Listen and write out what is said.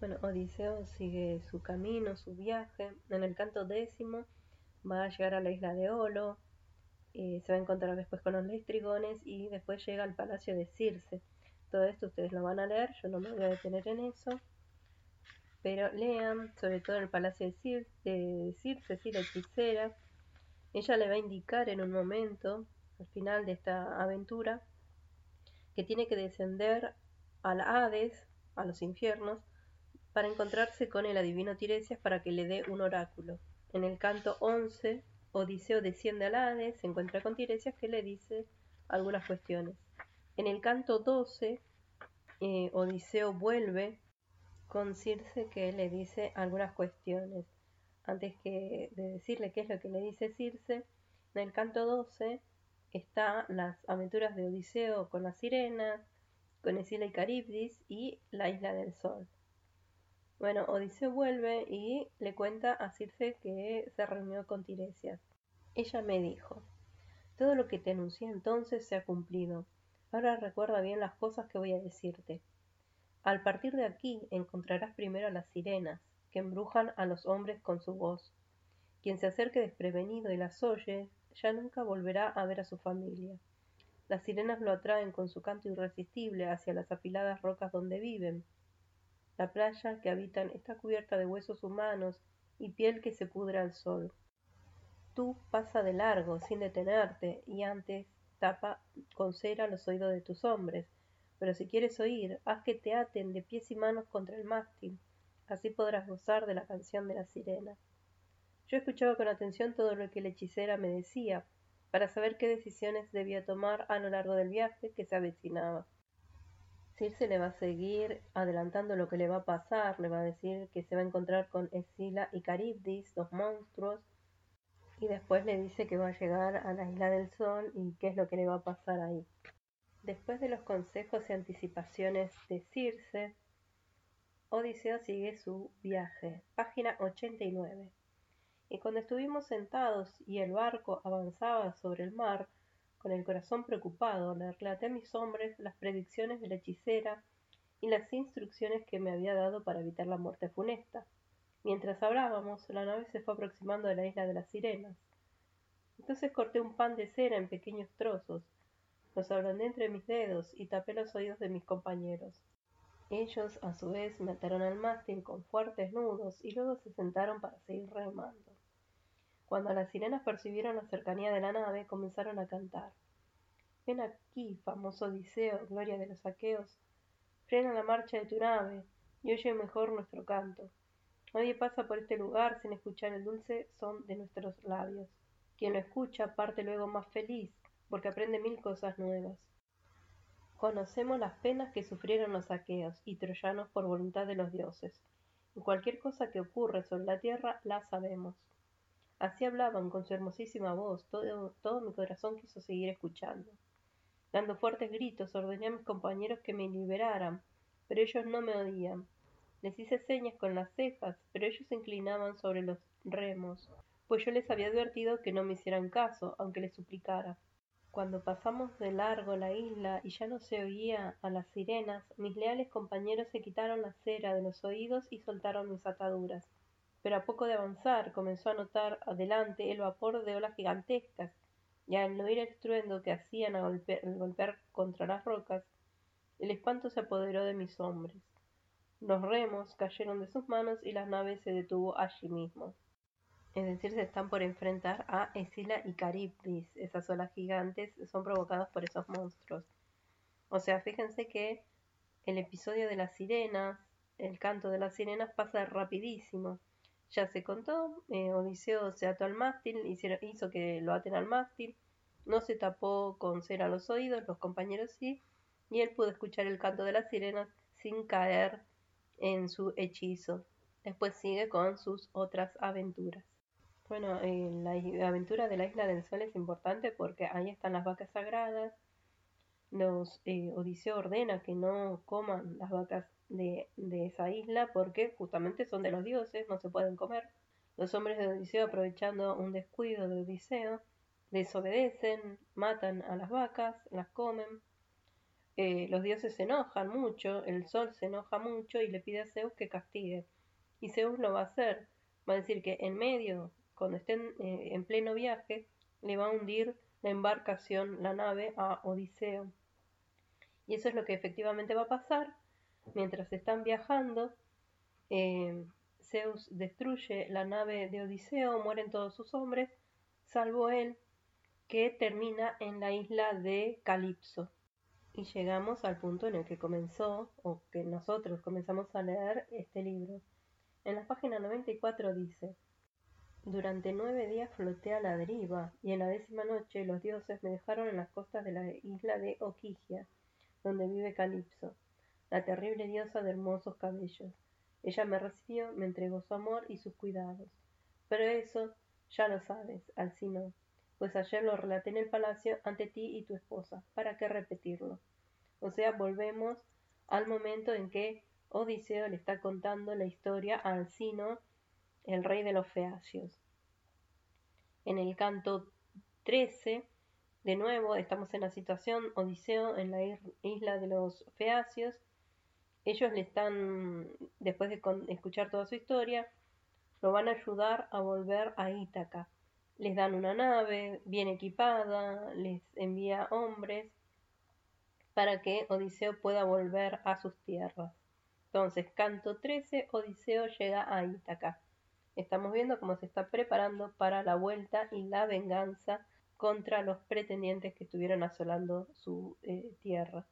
Bueno, Odiseo sigue su camino, su viaje. En el canto décimo va a llegar a la isla de Olo, eh, se va a encontrar después con los leistrigones y después llega al palacio de Circe. Todo esto ustedes lo van a leer, yo no me voy a detener en eso. Pero lean, sobre todo en el palacio de Circe, de Circe sí, la hechicera. Ella le va a indicar en un momento, al final de esta aventura, que tiene que descender al Hades, a los infiernos, para encontrarse con el adivino Tiresias para que le dé un oráculo. En el canto 11, Odiseo desciende al Hades, se encuentra con Tiresias que le dice algunas cuestiones. En el canto 12, eh, Odiseo vuelve con Circe que le dice algunas cuestiones. Antes que de decirle qué es lo que le dice Circe, en el canto 12 está las aventuras de Odiseo con las sirenas, con Escila y Caribdis y la isla del sol. Bueno, Odiseo vuelve y le cuenta a Circe que se reunió con Tiresias. Ella me dijo, todo lo que te anuncié entonces se ha cumplido. Ahora recuerda bien las cosas que voy a decirte. Al partir de aquí encontrarás primero a las sirenas, que embrujan a los hombres con su voz. Quien se acerque desprevenido y las oye, ya nunca volverá a ver a su familia. Las sirenas lo atraen con su canto irresistible hacia las afiladas rocas donde viven, la playa que habitan está cubierta de huesos humanos y piel que se pudre al sol. Tú pasa de largo, sin detenerte, y antes tapa con cera los oídos de tus hombres. Pero si quieres oír, haz que te aten de pies y manos contra el mástil. Así podrás gozar de la canción de la sirena. Yo escuchaba con atención todo lo que la hechicera me decía, para saber qué decisiones debía tomar a lo largo del viaje que se avecinaba. Circe le va a seguir adelantando lo que le va a pasar, le va a decir que se va a encontrar con Escila y Caribdis, dos monstruos, y después le dice que va a llegar a la isla del sol y qué es lo que le va a pasar ahí. Después de los consejos y anticipaciones de Circe, Odiseo sigue su viaje. Página 89. Y cuando estuvimos sentados y el barco avanzaba sobre el mar, con el corazón preocupado, le relaté a mis hombres las predicciones de la hechicera y las instrucciones que me había dado para evitar la muerte funesta. Mientras hablábamos, la nave se fue aproximando a la isla de las sirenas. Entonces corté un pan de cera en pequeños trozos, los ablandé entre mis dedos y tapé los oídos de mis compañeros. Ellos, a su vez, me ataron al mástil con fuertes nudos y luego se sentaron para seguir remando. Cuando las sirenas percibieron la cercanía de la nave, comenzaron a cantar. Ven aquí, famoso Odiseo, gloria de los aqueos. Frena la marcha de tu nave y oye mejor nuestro canto. Nadie pasa por este lugar sin escuchar el dulce son de nuestros labios. Quien lo escucha parte luego más feliz, porque aprende mil cosas nuevas. Conocemos las penas que sufrieron los aqueos y troyanos por voluntad de los dioses. Y cualquier cosa que ocurre sobre la tierra la sabemos. Así hablaban con su hermosísima voz, todo, todo mi corazón quiso seguir escuchando. Dando fuertes gritos, ordené a mis compañeros que me liberaran, pero ellos no me oían. Les hice señas con las cejas, pero ellos se inclinaban sobre los remos, pues yo les había advertido que no me hicieran caso, aunque les suplicara. Cuando pasamos de largo la isla y ya no se oía a las sirenas, mis leales compañeros se quitaron la cera de los oídos y soltaron mis ataduras pero a poco de avanzar comenzó a notar adelante el vapor de olas gigantescas, y al oír el estruendo que hacían al golpear, contra las rocas, el espanto se apoderó de mis hombres. Los remos cayeron de sus manos y la nave se detuvo allí mismo. Es decir, se están por enfrentar a Escila y Caribdis. Esas olas gigantes son provocadas por esos monstruos. O sea, fíjense que el episodio de las sirenas, el canto de las sirenas pasa rapidísimo. Ya se contó, eh, Odiseo se ató al mástil, hizo que lo aten al mástil, no se tapó con cera los oídos, los compañeros sí, y él pudo escuchar el canto de las sirenas sin caer en su hechizo. Después sigue con sus otras aventuras. Bueno, eh, la aventura de la isla del sol es importante porque ahí están las vacas sagradas. Los eh, Odiseo ordena que no coman las vacas de, esa isla porque justamente son de los dioses, no se pueden comer. Los hombres de Odiseo, aprovechando un descuido de Odiseo, desobedecen, matan a las vacas, las comen. eh, los dioses se enojan mucho, el sol se enoja mucho y le pide a Zeus que castigue. Y Zeus lo va a hacer. Va a decir que en medio, cuando estén eh, en pleno viaje, le va a hundir la embarcación, la nave, a Odiseo. Y eso es lo que efectivamente va a pasar. Mientras están viajando, eh, Zeus destruye la nave de Odiseo, mueren todos sus hombres, salvo él, que termina en la isla de Calipso. Y llegamos al punto en el que comenzó, o que nosotros comenzamos a leer este libro. En la página 94 dice, Durante nueve días floté a la deriva, y en la décima noche los dioses me dejaron en las costas de la isla de Oquigia, donde vive Calipso, la terrible diosa de hermosos cabellos. Ella me recibió, me entregó su amor y sus cuidados. Pero eso ya lo sabes, Alcino, pues ayer lo relaté en el palacio ante ti y tu esposa. ¿Para qué repetirlo? O sea, volvemos al momento en que Odiseo le está contando la historia a Alcino, el rey de los feacios. En el canto 13, de nuevo, estamos en la situación Odiseo en la isla de los feacios ellos le están, después de escuchar toda su historia, lo van a ayudar a volver a Ítaca. Les dan una nave bien equipada, les envía hombres para que Odiseo pueda volver a sus tierras. Entonces, canto 13, Odiseo llega a Ítaca. Estamos viendo cómo se está preparando para la vuelta y la venganza contra los pretendientes que estuvieron asolando su eh, tierra.